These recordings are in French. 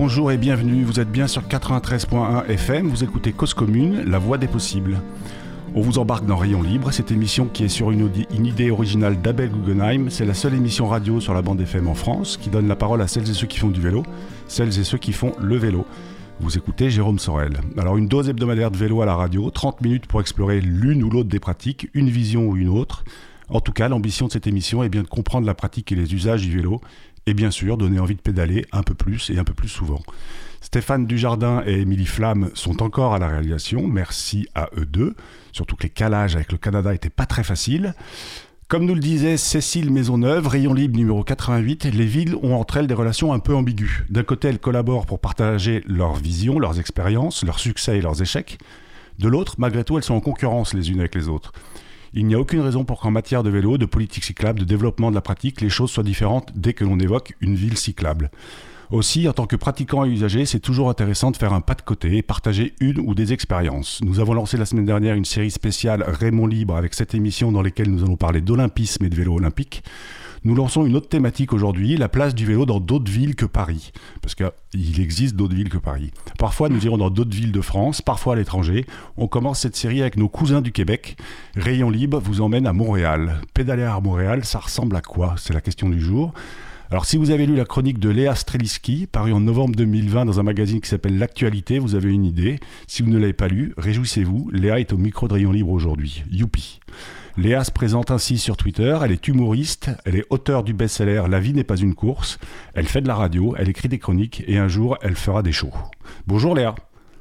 bonjour et bienvenue. Vous êtes bien sur 93.1 FM, vous écoutez Cause Commune, la voix des possibles. On vous embarque dans Rayon Libre, cette émission qui est sur une, une idée originale d'Abel Guggenheim. C'est la seule émission radio sur la bande FM en France qui donne la parole à celles et ceux qui font du vélo, celles et ceux qui font le vélo. Vous écoutez Jérôme Sorel. Alors une dose hebdomadaire de vélo à la radio, 30 minutes pour explorer l'une ou l'autre des pratiques, une vision ou une autre. En tout cas, l'ambition de cette émission est bien de comprendre la pratique et les usages du vélo et bien sûr donner envie de pédaler un peu plus et un peu plus souvent. Stéphane Dujardin et Émilie Flamme sont encore à la réalisation, merci à eux deux, surtout que les calages avec le Canada n'étaient pas très faciles. Comme nous le disait Cécile Maisonneuve, Rayon Libre numéro 88, les villes ont entre elles des relations un peu ambiguës. D'un côté, elles collaborent pour partager leurs visions, leurs expériences, leurs succès et leurs échecs. De l'autre, malgré tout, elles sont en concurrence les unes avec les autres. Il n'y a aucune raison pour qu'en matière de vélo, de politique cyclable, de développement de la pratique, les choses soient différentes dès que l'on évoque une ville cyclable. Aussi, en tant que pratiquant et usager, c'est toujours intéressant de faire un pas de côté et partager une ou des expériences. Nous avons lancé la semaine dernière une série spéciale Raymond Libre avec cette émission dans laquelle nous allons parler d'olympisme et de vélo olympique. Nous lançons une autre thématique aujourd'hui, la place du vélo dans d'autres villes que Paris. Parce qu'il existe d'autres villes que Paris. Parfois, nous irons dans d'autres villes de France, parfois à l'étranger. On commence cette série avec nos cousins du Québec. Rayon Libre vous emmène à Montréal. Pédaler à Montréal, ça ressemble à quoi? C'est la question du jour. Alors, si vous avez lu la chronique de Léa Streliski, parue en novembre 2020 dans un magazine qui s'appelle L'Actualité, vous avez une idée. Si vous ne l'avez pas lu, réjouissez-vous. Léa est au micro de Rayon Libre aujourd'hui. Youpi Léa se présente ainsi sur Twitter, elle est humoriste, elle est auteure du best-seller La vie n'est pas une course, elle fait de la radio, elle écrit des chroniques et un jour elle fera des shows. Bonjour Léa.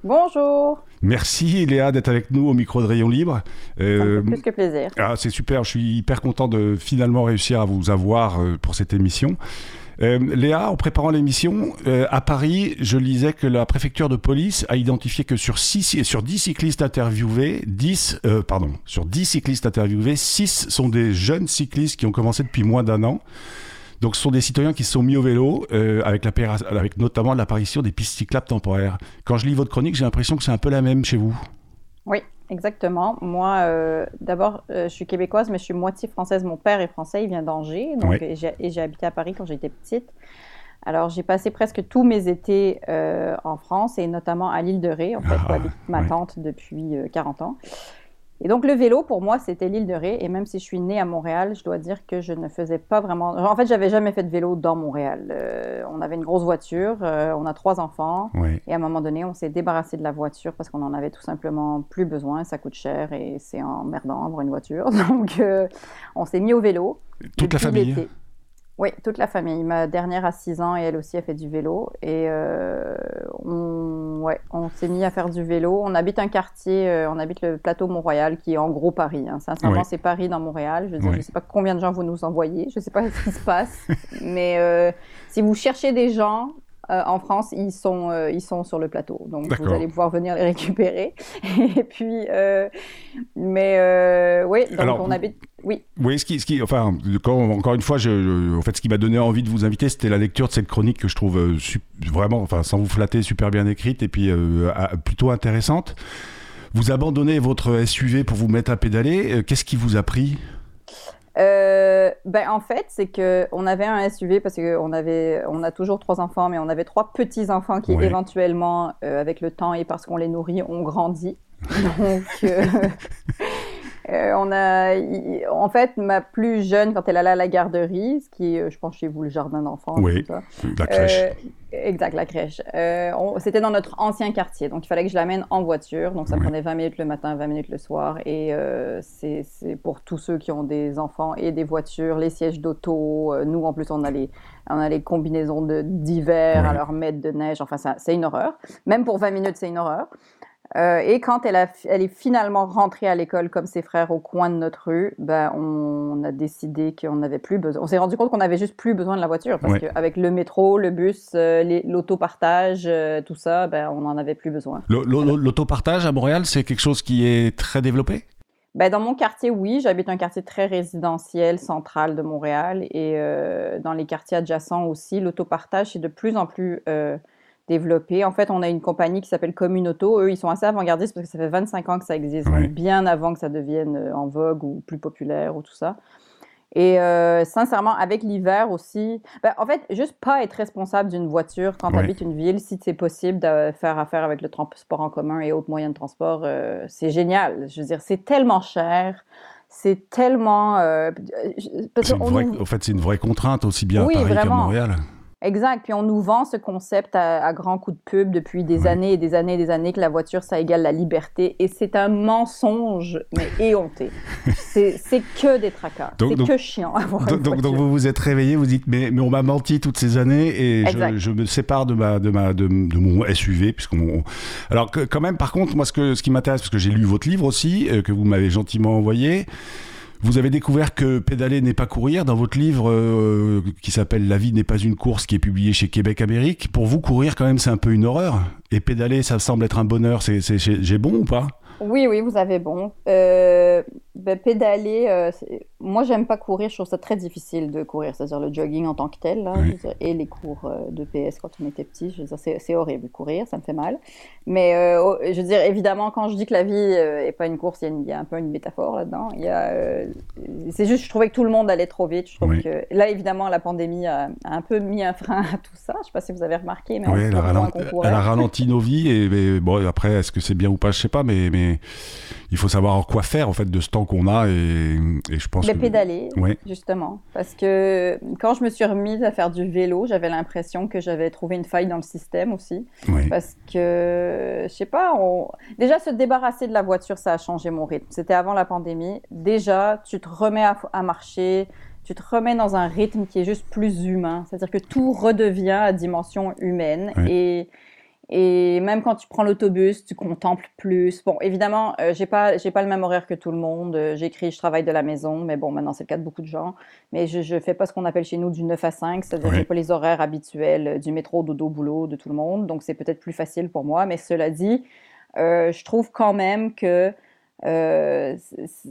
Bonjour. Merci Léa d'être avec nous au micro de Rayon Libre. Euh, plus que plaisir. Ah, c'est super, je suis hyper content de finalement réussir à vous avoir euh, pour cette émission. Euh, Léa, en préparant l'émission, euh, à Paris, je lisais que la préfecture de police a identifié que sur, 6, sur 10 cyclistes interviewés, 10, euh, pardon, sur 10 cyclistes interviewés, 6 sont des jeunes cyclistes qui ont commencé depuis moins d'un an. Donc ce sont des citoyens qui se sont mis au vélo avec, la, avec notamment l'apparition des pistes cyclables temporaires. Quand je lis votre chronique, j'ai l'impression que c'est un peu la même chez vous. Oui, Exactement. Moi, euh, d'abord, euh, je suis québécoise, mais je suis moitié française. Mon père est français, il vient d'Angers, et j'ai habité à Paris quand j'étais petite. Alors, j'ai passé presque tous mes étés euh, en France et notamment à l'île de Ré, en fait, où ah, habite ma tante depuis 40 ans. Et donc le vélo, pour moi, c'était l'île de Ré. Et même si je suis née à Montréal, je dois dire que je ne faisais pas vraiment... En fait, j'avais jamais fait de vélo dans Montréal. Euh, on avait une grosse voiture, euh, on a trois enfants. Et à un moment donné, on s'est débarrassé de la voiture parce qu'on en avait tout simplement plus besoin. Ça coûte cher et c'est emmerdant avoir une voiture. Donc, euh, on s'est mis au vélo. Toute la famille oui, toute la famille. Ma dernière a 6 ans et elle aussi a fait du vélo. Et euh, on, ouais, on s'est mis à faire du vélo. On habite un quartier, euh, on habite le plateau Mont-Royal qui est en gros Paris. Hein. Sincèrement, c'est Paris dans Montréal. Je ne sais pas combien de gens vous nous envoyez. Je ne sais pas ce qui se passe. mais euh, si vous cherchez des gens, euh, en France, ils sont, euh, ils sont sur le plateau. Donc, vous allez pouvoir venir les récupérer. Et puis, euh, mais oui, donc on habite. Oui. Oui, ce qui, ce qui, enfin, encore une fois, je, en fait, ce qui m'a donné envie de vous inviter, c'était la lecture de cette chronique que je trouve vraiment, enfin, sans vous flatter, super bien écrite et puis plutôt intéressante. Vous abandonnez votre SUV pour vous mettre à pédaler. Qu'est-ce qui vous a pris? Euh, ben, en fait, c'est qu'on avait un SUV parce qu'on avait, on a toujours trois enfants, mais on avait trois petits-enfants qui, éventuellement, euh, avec le temps et parce qu'on les nourrit, ont grandi. Donc, euh, Euh, on a, en fait, ma plus jeune, quand elle allait à la garderie, ce qui est, je pense, chez vous, le jardin d'enfants. Oui, la crèche. Euh, exact, la crèche. Euh, c'était dans notre ancien quartier, donc il fallait que je l'amène en voiture. Donc ça prenait 20 minutes le matin, 20 minutes le soir. Et c'est pour tous ceux qui ont des enfants et des voitures, les sièges d'auto. nous, en plus, on a les, on a les combinaisons d'hiver à leur mettre de neige. Enfin, c'est une horreur. Même pour 20 minutes, c'est une horreur. Euh, et quand elle, a, elle, est finalement rentrée à l'école comme ses frères au coin de notre rue, ben, on a décidé qu'on n'avait plus besoin. On s'est rendu compte qu'on avait juste plus besoin de la voiture parce qu'avec le métro, le bus, euh, l'autopartage, euh, tout ça, ben, on n'en avait plus besoin. L'autopartage à Montréal, c'est quelque chose qui est très développé? Ben, dans mon quartier, oui. J'habite un quartier très résidentiel, central de Montréal. Et dans les quartiers adjacents aussi, l'autopartage, c'est de plus en plus développé. En fait, on a une compagnie qui s'appelle Communauto. Eux, ils sont assez avant-gardistes parce que ça fait 25 ans que ça existe, bien avant que ça devienne euh, en vogue ou plus populaire ou tout ça. Et euh, sincèrement, avec l'hiver aussi, ben, en fait, juste pas être responsable d'une voiture quand tu habites une ville, si c'est possible de faire affaire avec le transport en commun et autres moyens de transport, euh, c'est génial. Je veux dire, c'est tellement cher. C'est tellement. Euh, En fait, c'est une vraie contrainte aussi bien à Paris qu'à Montréal. Exact. Puis on nous vend ce concept à, grands coups de pub depuis des années et des années et des années que la voiture, ça égale la liberté. Et c'est un mensonge, mais éhonté. c'est que des tracas. C'est que chiant. Donc, donc, donc, vous vous êtes réveillé, vous dites, mais, mais on m'a menti toutes ces années et je, me sépare de, ma, de, ma, de, mon SUV. Puisqu'on... Alors, quand même, par contre, moi, ce, que, ce qui m'intéresse, parce que j'ai lu votre livre aussi, euh, que vous m'avez gentiment envoyé, vous avez découvert que pédaler n'est pas courir dans votre livre euh, qui s'appelle La vie n'est pas une course qui est publié chez Québec Amérique. Pour vous, courir quand même c'est un peu une horreur. Et pédaler, ça semble être un bonheur. C'est, j'ai bon ou pas? Oui, oui, vous avez bon. Euh, ben, pédaler, euh, moi, j'aime pas courir. Je trouve ça très difficile de courir, c'est-à-dire le jogging en tant que tel, là, et les cours euh, de PS quand on était petit. Je veux dire, c'est, horrible courir, ça me fait mal. Mais je veux dire, évidemment, quand je dis que la vie est pas une course, il y, a un peu une métaphore là-dedans. Il y a, c'est juste, je trouvais que tout le monde allait trop vite. Je trouve que là, évidemment, la pandémie a, un peu mis un frein à tout ça. Je sais pas si vous avez remarqué, mais oui, elle, a ralenti, elle a ralenti nos vies. Et, bon, après, est-ce que c'est bien ou pas, je sais pas, mais, mais il faut savoir quoi faire en fait de ce temps qu'on a et, je pense. Mais pédaler, justement, parce que quand je me suis remise à faire du vélo, j'avais l'impression que j'avais trouvé une faille dans le système aussi, parce que je sais pas, déjà se débarrasser de la voiture, ça a changé mon rythme. C'était avant la pandémie. Déjà, tu te remets à, marcher tu te remets dans un rythme qui est juste plus humain. C'est-à-dire que tout redevient à dimension humaine. Et et même quand tu prends l'autobus, tu contemples plus. Bon, évidemment, euh, j'ai pas j'ai pas le même horaire que tout le monde. Euh, j'écris, je travaille de la maison, mais bon, maintenant c'est le cas de beaucoup de gens. Mais je je fais pas ce qu'on appelle chez nous du 9 à 5, c'est-à-dire j'ai pas les horaires habituels euh, du métro, dodo, boulot de tout le monde. Donc c'est peut-être plus facile pour moi. Mais cela dit, euh, je trouve quand même que euh,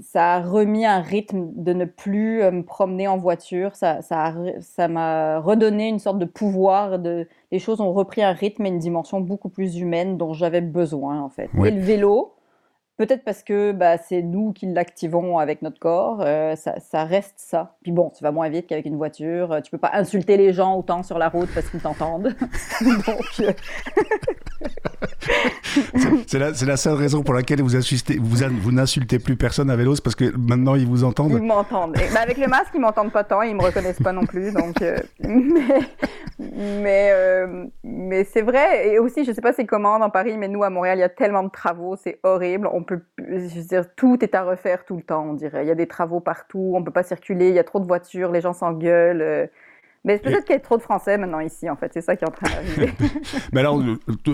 ça a remis un rythme de ne plus euh, me promener en voiture. Ça, ça, m'a redonné une sorte de pouvoir. De, les choses ont repris un rythme et une dimension beaucoup plus humaine dont j'avais besoin en fait. Et le vélo, Peut-être parce que bah, c'est nous qui l'activons avec notre corps, euh, ça, reste ça. Puis bon, tu vas moins vite qu'avec une voiture, tu peux pas insulter les gens autant sur la route parce qu'ils t'entendent. Donc, euh, c'est la, seule raison pour laquelle vous, vous, n'insultez plus personne à vélo, parce que maintenant ils vous entendent. Ils m'entendent. Bah, avec le masque, ils m'entendent pas tant, ils me reconnaissent pas non plus. Donc, mais mais, mais c'est vrai. Et aussi, je sais pas c'est comment dans Paris, mais nous à Montréal, il y a tellement de travaux, c'est horrible. On peut, dire, tout est à refaire tout le temps, on dirait. Il y a des travaux partout, on peut pas circuler, il y a trop de voitures, les gens s'engueulent. Euh. Mais peut-être qu'il y a trop de Français maintenant ici, en fait. C'est ça qui est en train d'arriver. Mais alors,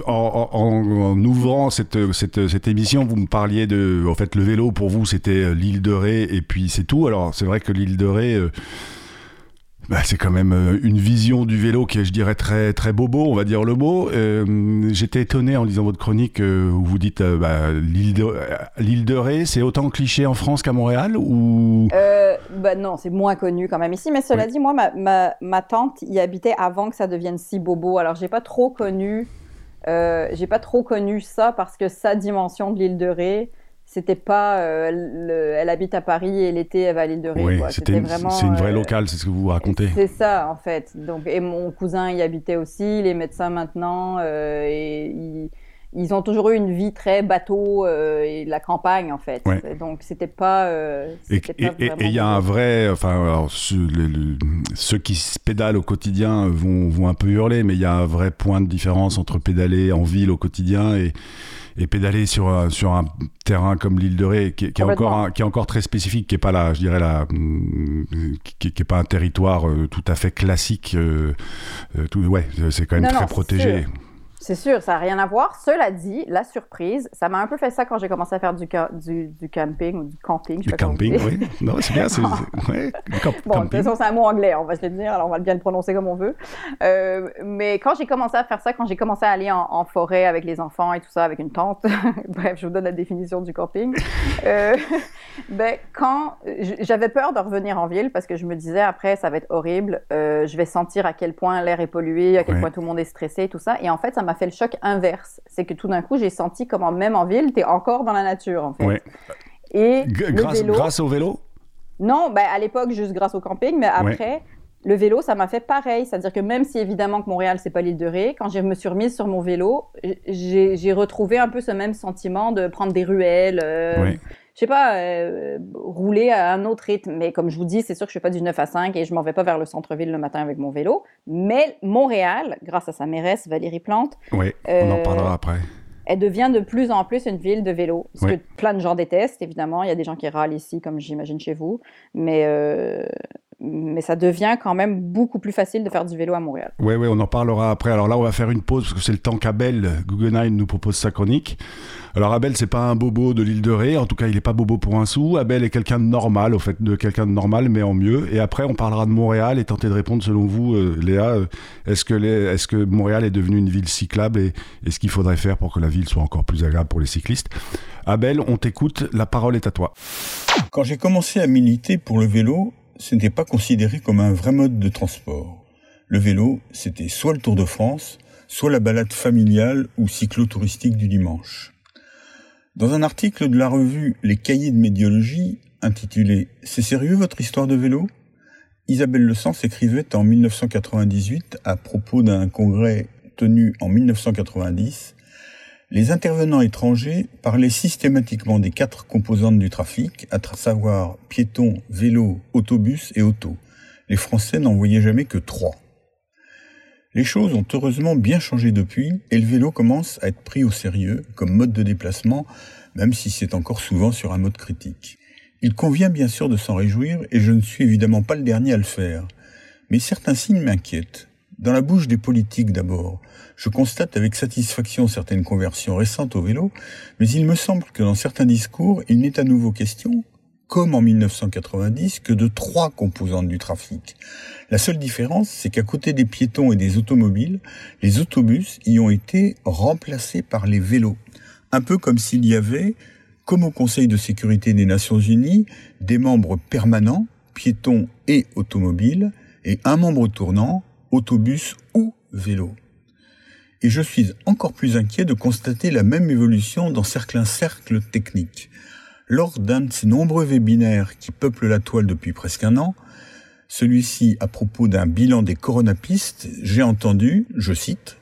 en, ouvrant cette, cette, cette, émission, vous me parliez de. En fait, le vélo, pour vous, c'était l'île de Ré, et puis c'est tout. Alors, c'est vrai que l'île de Ré. Euh, bah, c'est quand même euh, une vision du vélo qui est, je dirais, très, très bobo, on va dire le mot. Euh, j'étais étonné en lisant votre chronique euh, où vous dites bah, l'île de, Ré, c'est autant cliché en France qu'à Montréal ou? Bah Non, c'est moins connu quand même ici. Mais cela dit, moi, ma, ma, ma, tante y habitait avant que ça devienne si bobo. Alors, j'ai pas trop connu, j'ai pas trop connu ça parce que sa dimension de l'île de Ré, c'était pas euh, elle habite à Paris et l'été elle va à l'île de Ré. Oui, c'était vraiment. C'est une vraie euh, locale, c'est ce que vous racontez. C'est ça en fait. Donc et mon cousin y habitait aussi, les médecins maintenant euh, et ils, ont toujours eu une vie très bateau et la campagne en fait. Donc c'était pas. et il y a un vrai, enfin ceux qui se pédalent au quotidien vont, vont un peu hurler, mais il y a un vrai point de différence entre pédaler en ville au quotidien et et pédaler sur, un, sur un terrain comme l'île de Ré, qui, est encore qui est encore très spécifique, qui est pas là, je dirais là, mm, qui, qui est pas un territoire euh, tout à fait classique. Euh, euh, tout, ouais, c'est quand même très protégé. C'est sûr, ça n'a rien à voir. Cela dit, la surprise, ça m'a un peu fait ça quand j'ai commencé à faire du, du, du, camping ou du camping. Du camping, oui. Non, c'est bien. C'est, ouais, bon, de toute façon, c'est un mot anglais, on va se le dire, alors on va bien le prononcer comme on veut. Euh, mais quand j'ai commencé à faire ça, quand j'ai commencé à aller en, forêt avec les enfants et tout ça, avec une tente, bref, je vous donne la définition du camping. Euh, ben, quand j'avais peur de revenir en ville parce que je me disais après, ça va être horrible, euh, je vais sentir à quel point l'air est pollué, à quel point tout le monde est stressé et tout ça. Et en fait, ça m'a fait le choc inverse. C'est que tout d'un coup, j'ai senti comment même en ville, tu es encore dans la nature, en fait. Et grâce, grâce au vélo? Non, ben, à l'époque, juste grâce au camping, mais après, le vélo, ça m'a fait pareil. C'est-à-dire que même si évidemment que Montréal, c'est pas l'île de Ré, quand je me suis remise sur mon vélo, j'ai retrouvé un peu ce même sentiment de prendre des ruelles. Euh, je sais pas, euh, rouler à un autre rythme. Mais comme je vous dis, c'est sûr que je fais pas du 9 à 5 et je m'en vais pas vers le centre-ville le matin avec mon vélo. Mais Montréal, grâce à sa mairesse Valérie Plante. Oui, on en parlera euh, après elle devient de plus en plus une ville de vélo. Ce que plein de gens détestent, évidemment. Il y a des gens qui râlent ici, comme j'imagine chez vous. Mais, euh, mais ça devient quand même beaucoup plus facile de faire du vélo à Montréal. Oui, oui, on en parlera après. Alors là, on va faire une pause parce que c'est le temps qu'Abel Guggenheim nous propose sa chronique. Alors Abel, c'est pas un bobo de l'île de Ré, en tout cas, il est pas bobo pour un sou. Abel est quelqu'un de normal, au fait, de quelqu'un de normal, mais en mieux. Et après, on parlera de Montréal et tenter de répondre, selon vous, euh, Léa, euh, est-ce que, est que Montréal est devenu une ville cyclable et, et ce qu'il faudrait faire pour que la ville soit encore plus agréable pour les cyclistes? Abel, on t'écoute, la parole est à toi. Quand j'ai commencé à militer pour le vélo, ce n'était pas considéré comme un vrai mode de transport. Le vélo, c'était soit le Tour de France, soit la balade familiale ou cyclo-touristique du dimanche. Dans un article de la revue Les Cahiers de médiologie, intitulé C'est sérieux votre histoire de vélo? Isabelle Le Sens écrivait en 1998 à propos d'un congrès tenu en 1990 les intervenants étrangers parlaient systématiquement des quatre composantes du trafic, à savoir piétons, vélos, autobus et auto. Les Français n'en voyaient jamais que trois. Les choses ont heureusement bien changé depuis et le vélo commence à être pris au sérieux comme mode de déplacement, même si c'est encore souvent sur un mode critique. Il convient bien sûr de s'en réjouir et je ne suis évidemment pas le dernier à le faire. Mais certains signes m'inquiètent. Dans la bouche des politiques d'abord, je constate avec satisfaction certaines conversions récentes au vélo, mais il me semble que dans certains discours, il n'est à nouveau question, comme en 1990, que de trois composantes du trafic. La seule différence, c'est qu'à côté des piétons et des automobiles, les autobus y ont été remplacés par les vélos. Un peu comme s'il y avait, comme au Conseil de sécurité des Nations Unies, des membres permanents, piétons et automobiles, et un membre tournant, autobus ou vélo et je suis encore plus inquiet de constater la même évolution dans certains cercles techniques. Lors d'un de ces nombreux webinaires qui peuplent la toile depuis presque un an, celui-ci à propos d'un bilan des coronapistes, j'ai entendu, je cite,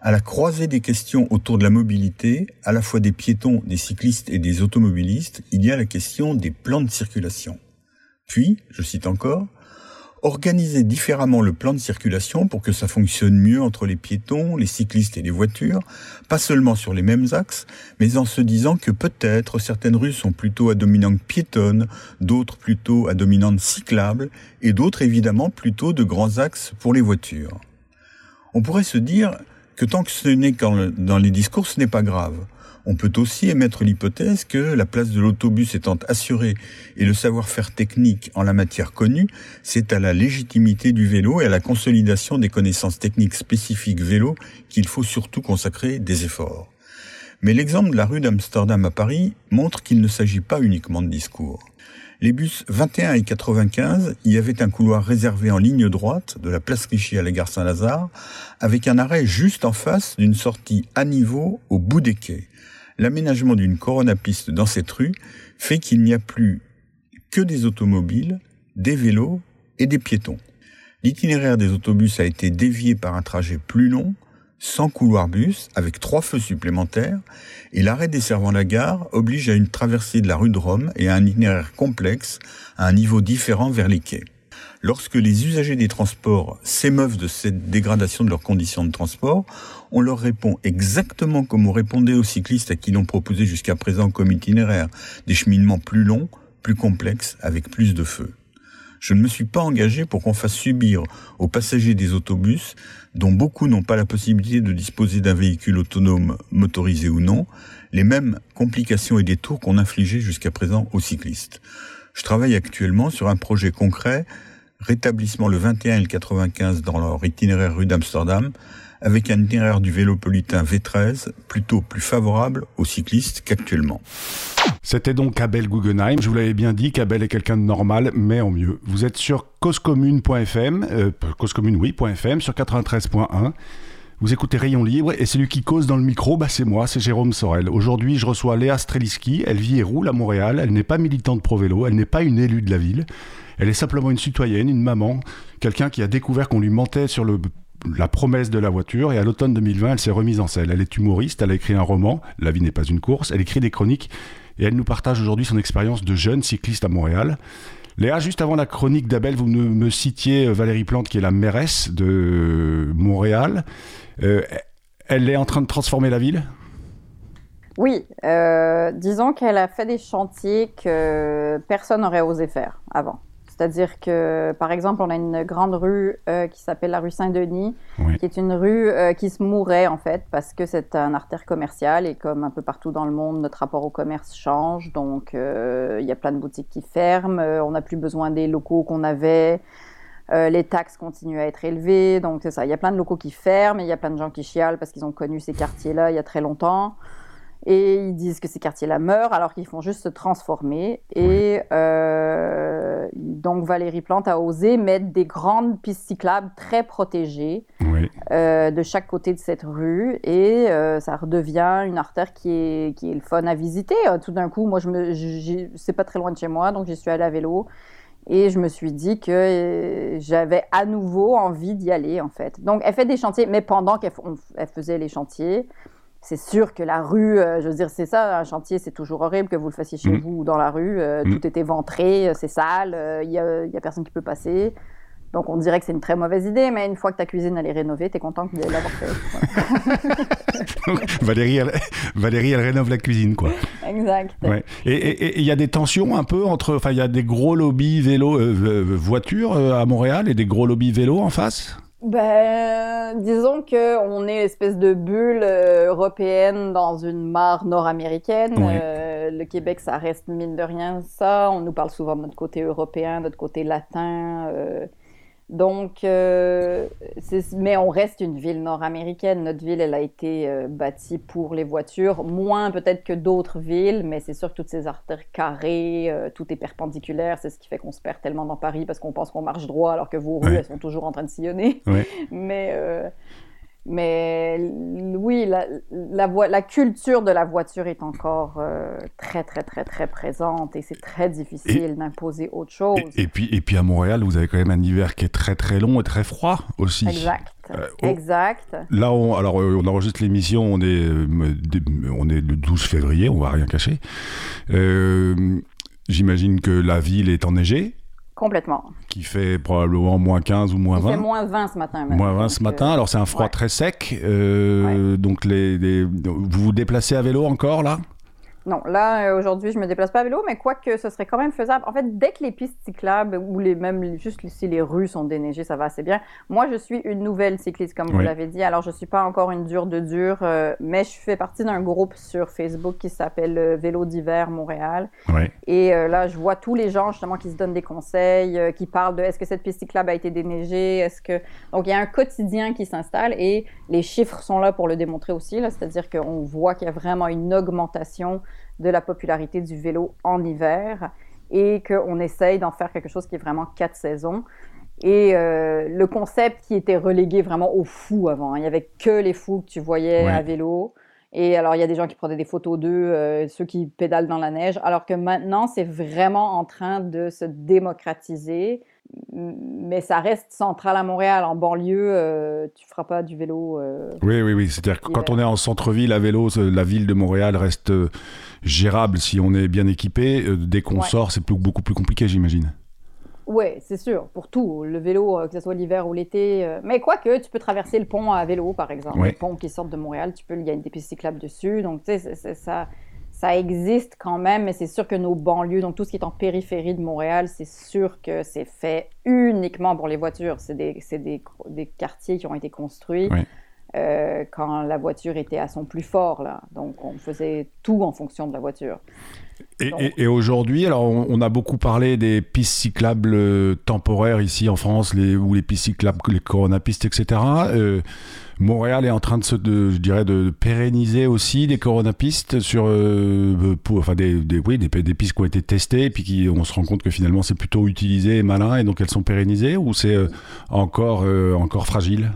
à la croisée des questions autour de la mobilité, à la fois des piétons, des cyclistes et des automobilistes, il y a la question des plans de circulation. Puis, je cite encore, organiser différemment le plan de circulation pour que ça fonctionne mieux entre les piétons, les cyclistes et les voitures, pas seulement sur les mêmes axes, mais en se disant que peut-être certaines rues sont plutôt à dominante piétonne, d'autres plutôt à dominante cyclable, et d'autres évidemment plutôt de grands axes pour les voitures. On pourrait se dire que tant que ce n'est dans les discours, ce n'est pas grave. On peut aussi émettre l'hypothèse que la place de l'autobus étant assurée et le savoir-faire technique en la matière connu, c'est à la légitimité du vélo et à la consolidation des connaissances techniques spécifiques vélo qu'il faut surtout consacrer des efforts. Mais l'exemple de la rue d'Amsterdam à Paris montre qu'il ne s'agit pas uniquement de discours. Les bus 21 et 95 y avaient un couloir réservé en ligne droite de la place Clichy à la gare Saint-Lazare, avec un arrêt juste en face d'une sortie à niveau au bout des quais l'aménagement d'une coronapiste dans cette rue fait qu'il n'y a plus que des automobiles, des vélos et des piétons. L'itinéraire des autobus a été dévié par un trajet plus long, sans couloir bus, avec trois feux supplémentaires, et l'arrêt desservant la gare oblige à une traversée de la rue de Rome et à un itinéraire complexe, à un niveau différent vers les quais. Lorsque les usagers des transports s'émeuvent de cette dégradation de leurs conditions de transport, on leur répond exactement comme on répondait aux cyclistes à qui l'on proposait jusqu'à présent comme itinéraire des cheminements plus longs, plus complexes, avec plus de feu. Je ne me suis pas engagé pour qu'on fasse subir aux passagers des autobus, dont beaucoup n'ont pas la possibilité de disposer d'un véhicule autonome motorisé ou non, les mêmes complications et détours qu'on infligeait jusqu'à présent aux cyclistes. Je travaille actuellement sur un projet concret rétablissement le 21 et le 95 dans leur itinéraire rue d'Amsterdam, avec un itinéraire du vélopolitain V13 plutôt plus favorable aux cyclistes qu'actuellement. C'était donc Abel Guggenheim. Je vous l'avais bien dit, qu'Abel est quelqu'un de normal, mais en mieux. Vous êtes sur causecommune.fm, euh, oui, sur 93.1. Vous écoutez Rayon Libre et celui qui cause dans le micro, bah c'est moi, c'est Jérôme Sorel. Aujourd'hui, je reçois Léa Streliski. Elle vit et roule à Montréal. Elle n'est pas militante pro vélo, elle n'est pas une élue de la ville. Elle est simplement une citoyenne, une maman, quelqu'un qui a découvert qu'on lui mentait sur la promesse de la voiture et à l'automne 2020, elle s'est remise en selle. Elle est humoriste, elle a écrit un roman, La vie n'est pas une course, elle écrit des chroniques et elle nous partage aujourd'hui son expérience de jeune cycliste à Montréal. Léa, juste avant la chronique d'Abel, vous me citiez Valérie Plante, qui est la mairesse de Montréal. Euh, elle est en train de transformer la ville? Oui, euh, disons qu'elle a fait des chantiers que personne n'aurait osé faire avant. C'est-à-dire que, par exemple, on a une grande rue euh, qui s'appelle la rue Saint-Denis, qui est une rue euh, qui se mourait, en fait, parce que c'est un artère commercial et comme un peu partout dans le monde, notre rapport au commerce change. Donc, euh, il y a plein de boutiques qui ferment. on n'a plus besoin des locaux qu'on avait. les taxes continuent à être élevées. Donc, c'est ça. Il y a plein de locaux qui ferment et il y a plein de gens qui chialent parce qu'ils ont connu ces quartiers-là il y a très longtemps et ils disent que ces quartiers-là meurent alors qu'ils font juste se transformer. Et euh, donc Valérie Plante a osé mettre des grandes pistes cyclables très protégées euh, de chaque côté de cette rue et euh, ça redevient une artère qui est, qui est le fun à visiter. Tout d'un coup, moi, je me, c'est pas très loin de chez moi, donc j'y suis allée à vélo. Et je me suis dit que j'avais à nouveau envie d'y aller, en fait. Donc, elle fait des chantiers, mais pendant qu'elle faisait les chantiers, c'est sûr que la rue, euh, je veux dire, c'est ça, un chantier, c'est toujours horrible que vous le fassiez chez mm. vous ou dans la rue. Euh, mm. Tout est éventré, euh, c'est sale, il n'y a, y a, personne qui peut passer. Donc on dirait que c'est une très mauvaise idée, mais une fois que ta cuisine elle est rénovée, tu es content de l'avoir fait. Valérie, elle, Valérie, elle rénove la cuisine, quoi. Exact. Et il y a des tensions un peu entre, enfin, il y a des gros lobbies vélo, voitures à Montréal et des gros lobbies vélo en face? Ben, disons qu'on est espèce de bulle euh, européenne dans une mare nord-américaine. Euh, le Québec, ça reste mine de rien ça. On nous parle souvent de notre côté européen, de notre côté latin. Euh, donc, euh, mais on reste une ville nord-américaine. Notre ville, elle a été euh, bâtie pour les voitures, moins peut-être que d'autres villes, mais c'est sûr que toutes ces artères carrées, euh, tout est perpendiculaire. C'est ce qui fait qu'on se perd tellement dans Paris parce qu'on pense qu'on marche droit alors que vos rues, elles sont toujours en train de sillonner. mais mais oui, la, la, culture de la voiture est encore euh, très, très, très, très présente et c'est très difficile d'imposer autre chose. Et, puis, et puis à Montréal, vous avez quand même un hiver qui est très, très long et très froid aussi. Exact. Euh, exact. Là, on, alors, euh, on enregistre l'émission, on est, on est le 12 février, on va rien cacher. J'imagine que la ville est enneigée. Complètement. Qui fait probablement moins 15 ou moins 20. Il fait moins 20 ce matin. Moins 20 ce matin. Alors c'est un froid très sec. Euh, donc les, vous vous déplacez à vélo encore là? Non, là, euh, aujourd'hui, je me déplace pas à vélo, mais quoique ce serait quand même faisable. En fait, dès que les pistes cyclables ou les, même juste si les rues sont déneigées, ça va assez bien. Moi, je suis une nouvelle cycliste, comme vous l'avez dit. Alors, je suis pas encore une dure de dure, euh, mais je fais partie d'un groupe sur Facebook qui s'appelle euh, Vélo d'hiver Montréal. Et là, je vois tous les gens, justement, qui se donnent des conseils, qui parlent de est-ce que cette piste cyclable a été déneigée, est-ce que... Donc, il y a un quotidien qui s'installe et les chiffres sont là pour le démontrer aussi. C'est-à-dire qu'on voit qu'il y a vraiment une augmentation de la popularité du vélo en hiver et qu'on essaye d'en faire quelque chose qui est vraiment quatre saisons. Et euh, le concept qui était relégué vraiment aux fous avant, hein. il n'y avait que les fous que tu voyais à vélo. Et alors, il y a des gens qui prenaient des photos d'eux, euh, ceux qui pédalent dans la neige, alors que maintenant, c'est vraiment en train de se démocratiser mais ça reste central à Montréal. En banlieue, euh, tu feras pas du vélo. Euh, oui, oui, oui. C'est-à-dire que quand on est en centre-ville à vélo, la ville de Montréal reste gérable si on est bien équipé. Dès qu'on sort, c'est beaucoup plus compliqué, j'imagine. Oui, c'est sûr, pour tout. Le vélo, que ce soit l'hiver ou l'été. Mais quoique, tu peux traverser le pont à vélo, par exemple. Le pont qui sort de Montréal, tu peux, il y a une pistes cyclables dessus. Donc, tu sais, ça ça existe quand même, mais c'est sûr que nos banlieues, donc tout ce qui est en périphérie de Montréal, c'est sûr que c'est fait uniquement pour les voitures. C'est des, des, des, quartiers qui ont été construits euh, quand la voiture était à son plus fort. Là. Donc on faisait tout en fonction de la voiture. Et, aujourd'hui, alors on, a beaucoup parlé des pistes cyclables euh, temporaires ici en France, les, ou les pistes cyclables, les coronapistes, etc. Euh, Montréal est en train de se, je dirais, de pérenniser aussi des coronapistes sur, euh, pour, enfin des, des, oui, des, des, pistes qui ont été testées, et puis qui, on se rend compte que finalement c'est plutôt utilisé et malin, et donc elles sont pérennisées, ou c'est encore, encore fragile?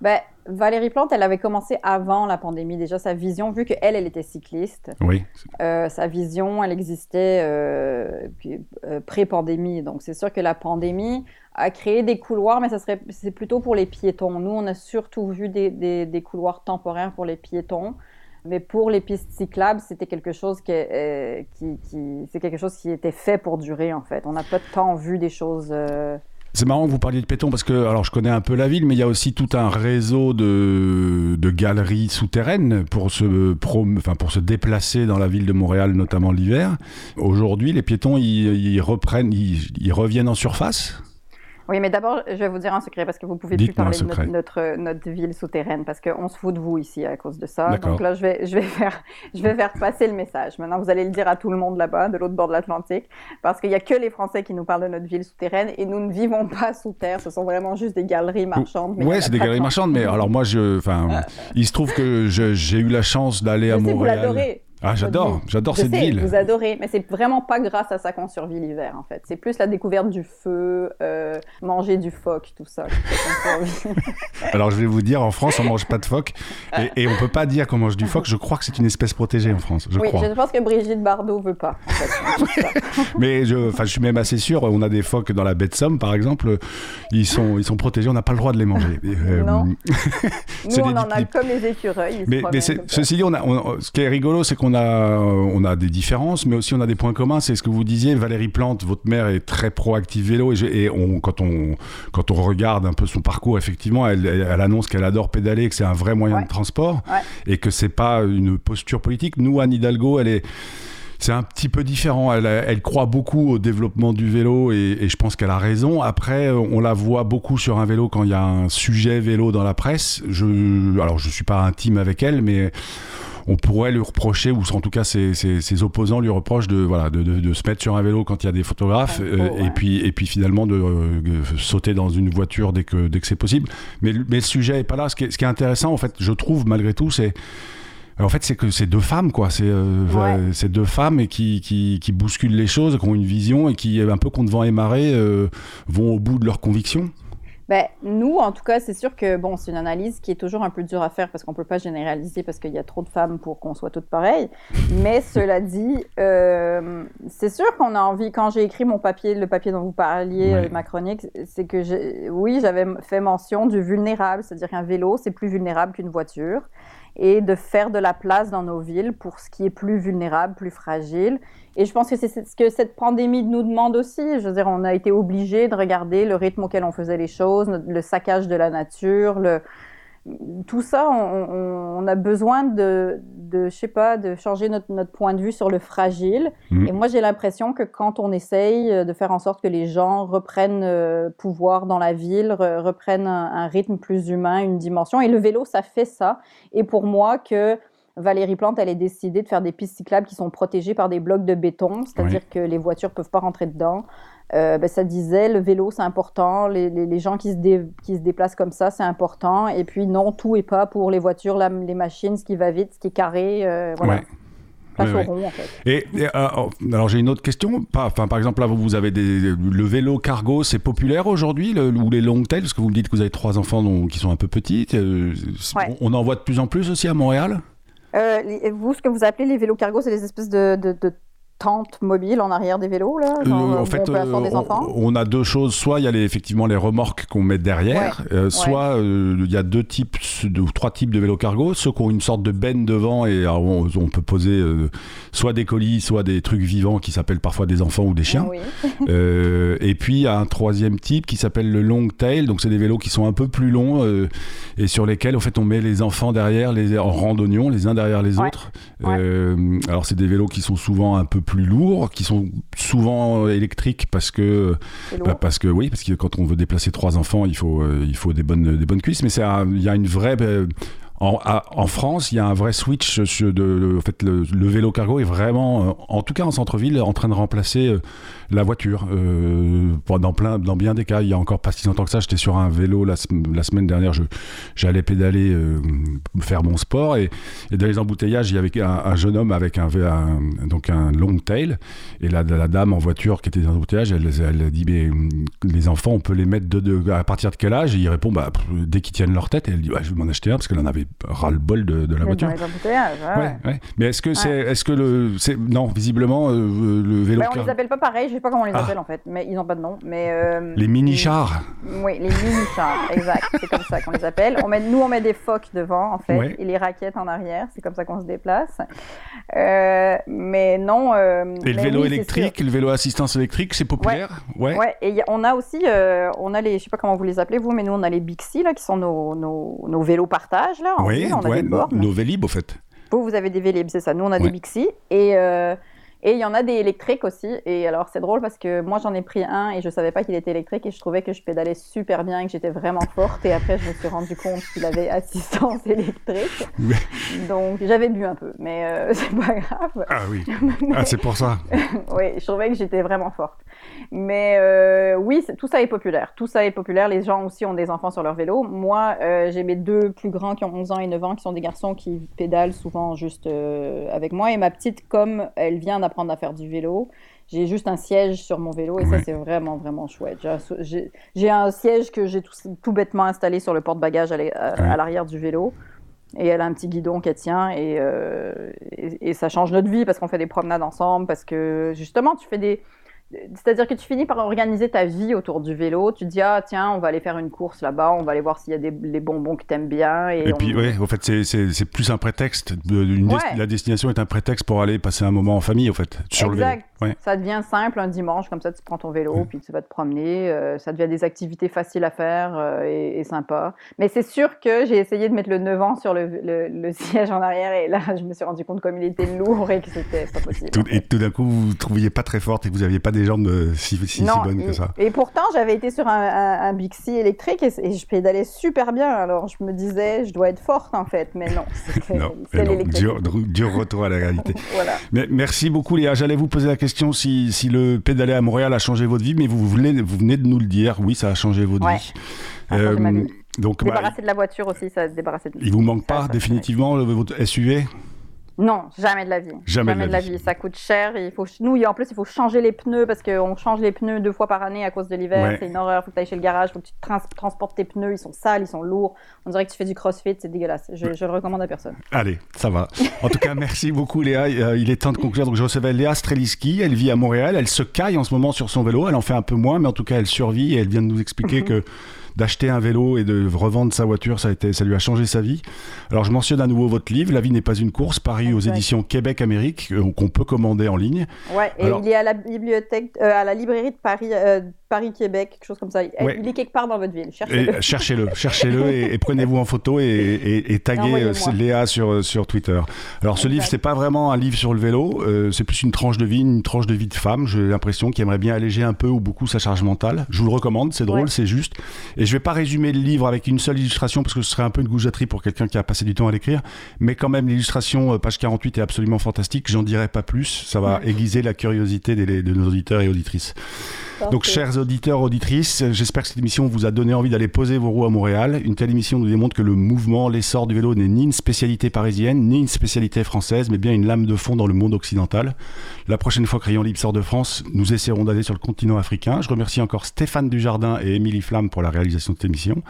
Ben, Valérie Plante, elle avait commencé avant la pandémie. Déjà, sa vision, vu qu'elle, elle était cycliste, oui. Euh, sa vision, elle existait euh, euh, pré-pandémie. Donc, c'est sûr que la pandémie a créé des couloirs, mais ça serait, c'est plutôt pour les piétons. Nous, on a surtout vu des, des, des couloirs temporaires pour les piétons. Mais pour les pistes cyclables, c'était quelque chose qui, qui, qui c'est quelque chose qui était fait pour durer en fait. On n'a pas tant vu des choses c'est marrant que vous parliez de péton parce que, alors je connais un peu la ville, mais il y a aussi tout un réseau de, de galeries souterraines pour se, enfin, pour se déplacer dans la ville de Montréal, notamment l'hiver. Aujourd'hui, les piétons, ils, reprennent, ils reviennent en surface? Oui, mais d'abord, je vais vous dire un secret parce que vous pouvez plus parler de notre, notre, ville souterraine parce qu'on se fout de vous ici à cause de ça. Donc là, je vais, je, vais faire, je vais faire passer le message. Maintenant, vous allez le dire à tout le monde là-bas, de l'autre bord de l'Atlantique, parce qu'il n'y a que les Français qui nous parlent de notre ville souterraine et nous ne vivons pas sous terre. Ce sont vraiment juste des galeries marchandes. Oui, c'est des galeries marchandes, mais alors moi, je, enfin, il se trouve que j'ai eu la chance d'aller à Montréal. Vous l'adorez. Ah, j'adore, j'adore cette ville. Vous adorez, mais c'est vraiment pas grâce à ça qu'on survit l'hiver, en fait. C'est plus la découverte du feu, euh, manger du phoque, tout ça. Alors, je vais vous dire, en France, on mange pas de phoque, et, et on peut pas dire qu'on mange du phoque. Je crois que c'est une espèce protégée en France. Je oui, crois. je pense que Brigitte Bardot veut pas. mais je, je suis même assez sûr. On a des phoques dans la baie de Somme, par exemple. Ils sont, ils sont protégés. On n'a pas le droit de les manger. Euh, non. Nous, on en a comme les écureuils. Mais, mais ceci dit, on a, ce qui est rigolo, c'est qu'on on a, on a des différences, mais aussi on a des points communs. C'est ce que vous disiez, Valérie Plante, votre mère est très proactive vélo, et, on, quand, on, quand on regarde un peu son parcours, effectivement, elle, elle annonce qu'elle adore pédaler, que c'est un vrai moyen de transport, et que c'est pas une posture politique. Nous, Anne Hidalgo, elle est c'est un petit peu différent. Elle, elle, croit beaucoup au développement du vélo et, et je pense qu'elle a raison. Après, on la voit beaucoup sur un vélo quand il y a un sujet vélo dans la presse. Je, alors, je suis pas intime avec elle, mais on pourrait lui reprocher, ou en tout cas ses, ses, opposants lui reprochent de, voilà, de, de, se mettre sur un vélo quand il y a des photographes, euh, et, puis, et puis finalement de euh, sauter dans une voiture dès que, dès que c'est possible. Mais, mais le sujet est pas là. Ce qui est, ce qui est intéressant, en fait, je trouve, malgré tout, c'est en fait, c'est que c'est deux femmes, quoi. C'est euh, deux femmes et qui, qui, qui, bousculent les choses, qui ont une vision et qui, un peu contre vent et marée, vont au bout de leurs convictions. Ben, nous, en tout cas, c'est sûr que bon, c'est une analyse qui est toujours un peu dure à faire parce qu'on ne peut pas généraliser parce qu'il y a trop de femmes pour qu'on soit toutes pareilles. Mais cela dit, euh, c'est sûr qu'on a envie, quand j'ai écrit mon papier, le papier dont vous parliez, euh, ma chronique, c'est que oui, j'avais fait mention du vulnérable, c'est-à-dire qu'un vélo, c'est plus vulnérable qu'une voiture et de faire de la place dans nos villes pour ce qui est plus vulnérable, plus fragile. Et je pense que c'est ce que cette pandémie nous demande aussi. Je veux dire, on a été obligé de regarder le rythme auquel on faisait les choses, le saccage de la nature, le, tout ça, on, a besoin de, de, je sais pas, de changer notre, notre point de vue sur le fragile. Mmh. Et moi, j'ai l'impression que quand on essaye de faire en sorte que les gens reprennent euh, pouvoir dans la ville, reprennent un, rythme plus humain, une dimension, et le vélo, ça fait ça. Et pour moi, que Valérie Plante, elle est décidée de faire des pistes cyclables qui sont protégées par des blocs de béton, c'est-à-dire que les voitures peuvent pas rentrer dedans. Euh, ben, ça disait le vélo c'est important, les, les, gens qui se, qui se déplacent comme ça c'est important, et puis non, tout est pas pour les voitures, les machines, ce qui va vite, ce qui est carré, euh, voilà. Rond, en fait. Et, euh, oh, alors j'ai une autre question. Enfin, par exemple, là vous avez des, le vélo cargo, c'est populaire aujourd'hui ou les long tails Parce que vous me dites que vous avez trois enfants donc, qui sont un peu petits. On en voit de plus en plus aussi à Montréal? vous, ce que vous appelez les vélos cargo, c'est des espèces de, de, de tente mobile en arrière des vélos là euh, En fait, euh, on, a deux choses. Soit il y a les, effectivement les remorques qu'on met derrière, euh, soit il y a deux types, deux, trois types de vélos cargo. Ceux qui ont une sorte de benne devant et on, peut poser soit des colis, soit des trucs vivants qui s'appellent parfois des enfants ou des chiens. et puis il y a un troisième type qui s'appelle le long tail. Donc c'est des vélos qui sont un peu plus longs et sur lesquels en fait on met les enfants derrière, les en randonnion, les uns derrière les autres. alors c'est des vélos qui sont souvent un peu plus lourds, qui sont souvent électriques parce que, bah, parce que oui, parce que quand on veut déplacer trois enfants, il faut, euh, il faut des bonnes, des bonnes cuisses. Mais il y a une vraie, euh, En, France, il y a un vrai switch. De, le, vélo cargo est vraiment, en tout cas en centre-ville, en train de remplacer la voiture. Euh, dans, plein, dans bien des cas, il y a encore pas si longtemps que ça, j'étais sur un vélo la, semaine dernière, j'allais pédaler, euh, faire mon sport, et, dans les embouteillages, il y avait un, jeune homme avec un, donc un long tail, et la, dame en voiture qui était dans l'embouteillage, elle, elle dit mais les enfants, on peut les mettre à partir de quel âge? Et il répond bah, dès qu'ils tiennent leur tête, elle dit je vais m'en acheter un parce qu'elle en avait ras le bol de, la voiture. ouais. Mais est-ce que c'est, est-ce que le, non, visiblement euh, le vélo. on les appelle pas pareil sais pas comment on les ah. appelle en fait, mais ils n'ont pas de nom. Mais, euh, les mini-chars Oui, les mini-chars, exact. C'est comme ça qu'on les appelle. On met, nous, on met des phoques devant en fait, et les raquettes en arrière. C'est comme ça qu'on se déplace. Euh, mais non. Et le vélo électrique, le vélo assistance électrique, c'est populaire? Ouais. ouais. Et on a aussi, on a les, je sais pas comment vous les appelez vous, mais nous, on a les Bixi là, qui sont nos, nos, nos vélos partage là. Oui, on a des nos Vélib au fait. Vous, vous avez des Vélib, c'est ça. Nous, on a des Bixi. Et et il y en a des électriques aussi. Et alors, c'est drôle parce que moi, j'en ai pris un et je savais pas qu'il était électrique et je trouvais que je pédalais super bien et que j'étais vraiment forte. Et après, je me suis rendu compte qu'il avait assistance électrique. Donc, j'avais bu un peu, mais euh, c'est pas grave. Ah oui. Ah, c'est pour ça. oui, je trouvais que j'étais vraiment forte. Mais euh, oui, tout ça est populaire. Tout ça est populaire. Les gens aussi ont des enfants sur leur vélo. Moi, euh, j'ai mes deux plus grands qui ont 11 ans et 9 ans, qui sont des garçons qui pédalent souvent juste avec moi. Et ma petite, comme elle vient apprendre à faire du vélo. J'ai juste un siège sur mon vélo et ça, c'est vraiment, vraiment chouette. J'ai un siège que j'ai tout, bêtement installé sur le porte-bagages à l'arrière du vélo. Et elle a un petit guidon qu'elle tient et, euh, et, ça change notre vie parce qu'on fait des promenades ensemble, parce que justement, tu fais des, c'est-à-dire que tu finis par organiser ta vie autour du vélo. Tu te dis, ah tiens, on va aller faire une course là-bas, on va aller voir s'il y a des les bonbons que tu aimes bien. Et, puis, ouais, en fait, c'est plus un prétexte. La destination est un prétexte pour aller passer un moment en famille, en fait, sur exact. le vélo. Ça devient simple un dimanche, comme ça, tu prends ton vélo, puis tu vas te promener. Euh, ça devient des activités faciles à faire euh, et, et sympas. Mais c'est sûr que j'ai essayé de mettre le 9 ans sur le, le, siège en arrière et là, je me suis rendu compte comme il était lourd et que c'était pas possible. et tout d'un coup, vous ne trouviez pas très forte et que vous n'aviez pas des jambes euh, si, si, bonnes que ça. Et pourtant, j'avais été sur un, un, Bixi électrique et, je pédalais super bien. Alors, je me disais, je dois être forte en fait. Mais non, c'est l'électrique. Dur, dur, retour à la réalité. voilà. Mais merci beaucoup, Léa. J'allais vous poser la question si, si, le pédaler à Montréal a changé votre vie, mais vous, venez, vous venez de nous le dire, oui, ça a changé votre vie. Euh, donc, bah, débarrasser de la voiture aussi, ça débarrasser de Il vous manque pas définitivement votre SUV non, jamais de la vie. Jamais, de, la, vie. Ça coûte cher. Il faut, nous, en plus, il faut changer les pneus parce qu'on change les pneus deux fois par année à cause de l'hiver. C'est une horreur. Il faut que tu ailles chez le garage. Il faut que tu transportes tes pneus. Ils sont sales, ils sont lourds. On dirait que tu fais du crossfit. C'est dégueulasse. Je, je, le recommande à personne. Allez, ça va. En tout cas, merci beaucoup, Léa. Euh, il est temps de conclure. Donc, je recevais Léa Streliski. Elle vit à Montréal. Elle se caille en ce moment sur son vélo. Elle en fait un peu moins, mais en tout cas, elle survit et elle vient de nous expliquer que d'acheter un vélo et de revendre sa voiture, ça, a été, ça lui a changé sa vie. Alors je mentionne à nouveau votre livre, La vie n'est pas une course, Paris aux éditions Québec Amérique, euh, qu'on peut commander en ligne. Ouais, et il est à la bibliothèque, euh, à la librairie de Paris, euh, Paris-Québec, quelque chose comme ça. Il est quelque part dans votre ville. Cherchez-le. Cherchez-le, cherchez-le et, prenez-vous en photo et, et, taguez Léa sur, sur Twitter. Alors ce livre, c'est pas vraiment un livre sur le vélo, c'est plus une tranche de vie, une tranche de vie de femme, j'ai l'impression, qui aimerait bien alléger un peu ou beaucoup sa charge mentale. Je vous le recommande, c'est drôle, c'est juste. Et je vais pas résumer le livre avec une seule illustration parce que ce serait un peu une goujaterie pour quelqu'un qui a passé du temps à l'écrire, mais quand même l'illustration euh, page 48 est absolument fantastique. J'en dirai pas plus, ça va aiguiser la curiosité de nos auditeurs et auditrices. Donc, chers auditeurs, auditrices, j'espère que cette émission vous a donné envie d'aller poser vos roues à Montréal. Une telle émission nous démontre que le mouvement, l'essor du vélo n'est ni une spécialité parisienne, ni une spécialité française, mais bien une lame de fond dans le monde occidental. La prochaine fois que Rayon Libre sort de France, nous essaierons d'aller sur le continent africain. Je remercie encore Stéphane Dujardin et Émilie Flamme pour la réalisation de cette émission.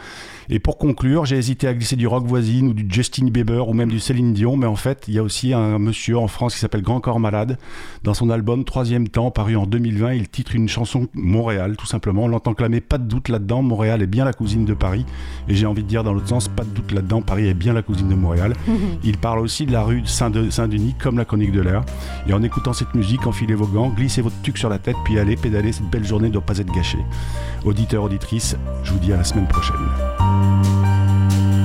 Et pour conclure, j'ai hésité à glisser du rock voisine ou du Justin Bieber ou même du Céline Dion, mais en fait, il y a aussi un monsieur en France qui s'appelle Grand Corps Malade. Dans son album Troisième Temps, paru en 2020, il titre une chanson Montréal, tout simplement. On l'entend clamer, pas de doute là-dedans, Montréal est bien la cousine de Paris. Et j'ai envie de dire dans l'autre sens, pas de doute là-dedans, Paris est bien la cousine de Montréal. Il parle aussi de la rue Saint-Denis, comme la chronique de l'air. Et en écoutant cette musique, enfilez vos gants, glissez votre tuc sur la tête, puis allez pédaler, cette belle journée ne doit pas être gâchée. Auditeurs, auditrices, je vous dis à la semaine prochaine.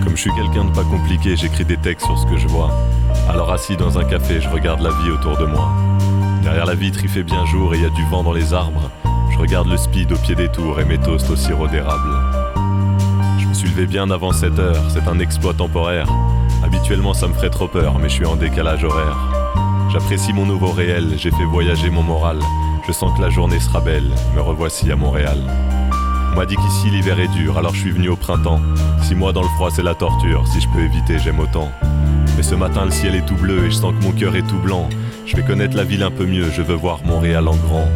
Comme je suis quelqu'un de pas compliqué, j'écris des textes sur ce que je vois. Alors assis dans un café, je regarde la vie autour de moi. Derrière la vitre, il fait bien jour et il y a du vent dans les arbres. Je regarde le speed au pied des tours et mes toasts au sirop d'érable. Je me suis levé bien avant 7 heures, c'est un exploit temporaire. Habituellement, ça me ferait trop peur, mais je suis en décalage horaire. J'apprécie mon nouveau réel, j'ai fait voyager mon moral. Je sens que la journée sera belle, me revoici à Montréal. On m'a dit qu'ici l'hiver est dur, alors je suis venu au printemps. Si moi dans le froid c'est la torture, si je peux éviter, j'aime autant. Mais ce matin le ciel est tout bleu et je sens que mon cœur est tout blanc. Je vais connaître la ville un peu mieux, je veux voir Montréal en grand.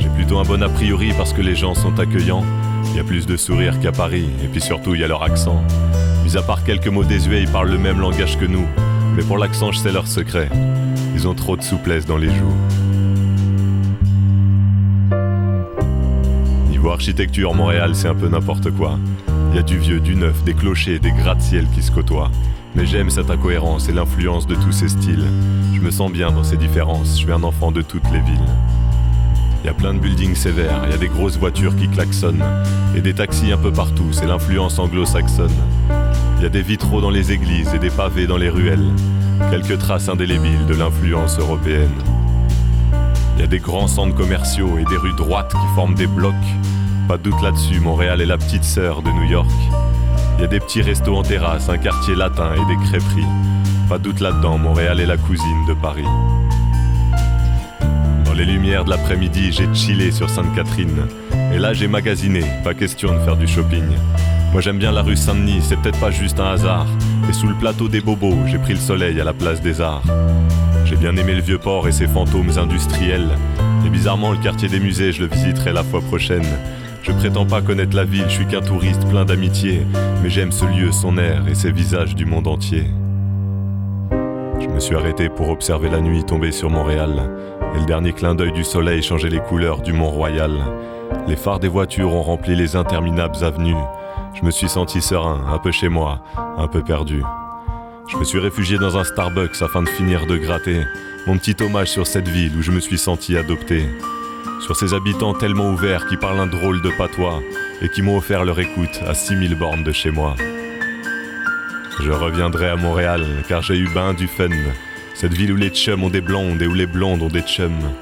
J'ai plutôt un bon a priori parce que les gens sont accueillants. Il y a plus de sourires qu'à Paris, et puis surtout il y a leur accent. Mis à part quelques mots désuets, ils parlent le même langage que nous. Mais pour l'accent, je sais leur secret. Ils ont trop de souplesse dans les joues. Niveau architecture, Montréal, c'est un peu n'importe quoi. Il y a du vieux, du neuf, des clochers, des gratte-ciel qui se côtoient. Mais j'aime cette incohérence et l'influence de tous ces styles. Je me sens bien dans ces différences, je suis un enfant de toutes les villes. Il y a plein de buildings sévères, il y a des grosses voitures qui klaxonnent, et des taxis un peu partout, c'est l'influence anglo-saxonne. Il y a des vitraux dans les églises et des pavés dans les ruelles, quelques traces indélébiles de l'influence européenne. Il y a des grands centres commerciaux et des rues droites qui forment des blocs. Pas doute là-dessus, Montréal est la petite sœur de New York. Il y a des petits restos en terrasse, un quartier latin et des crêperies. Pas doute là-dedans, Montréal est la cousine de Paris. Les lumières de l'après-midi, j'ai chillé sur Sainte-Catherine. Et là, j'ai magasiné, pas question de faire du shopping. Moi j'aime bien la rue Saint-Denis, c'est peut-être pas juste un hasard. Et sous le plateau des bobos, j'ai pris le soleil à la place des arts. J'ai bien aimé le vieux port et ses fantômes industriels. Et bizarrement, le quartier des musées, je le visiterai la fois prochaine. Je prétends pas connaître la ville, je suis qu'un touriste plein d'amitié. Mais j'aime ce lieu, son air et ses visages du monde entier. Je me suis arrêté pour observer la nuit tomber sur Montréal. Et le dernier clin d'œil du soleil changeait les couleurs du Mont-Royal. Les phares des voitures ont rempli les interminables avenues. Je me suis senti serein, un peu chez moi, un peu perdu. Je me suis réfugié dans un Starbucks afin de finir de gratter mon petit hommage sur cette ville où je me suis senti adopté. Sur ces habitants tellement ouverts qui parlent un drôle de patois et qui m'ont offert leur écoute à 6000 bornes de chez moi. Je reviendrai à Montréal car j'ai eu bain du fun. Cette ville où les chums ont des blondes et où les blondes ont des chums.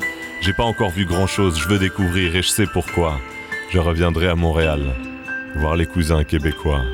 J'ai pas encore vu grand chose, je veux découvrir et je sais pourquoi. Je reviendrai à Montréal voir les cousins québécois.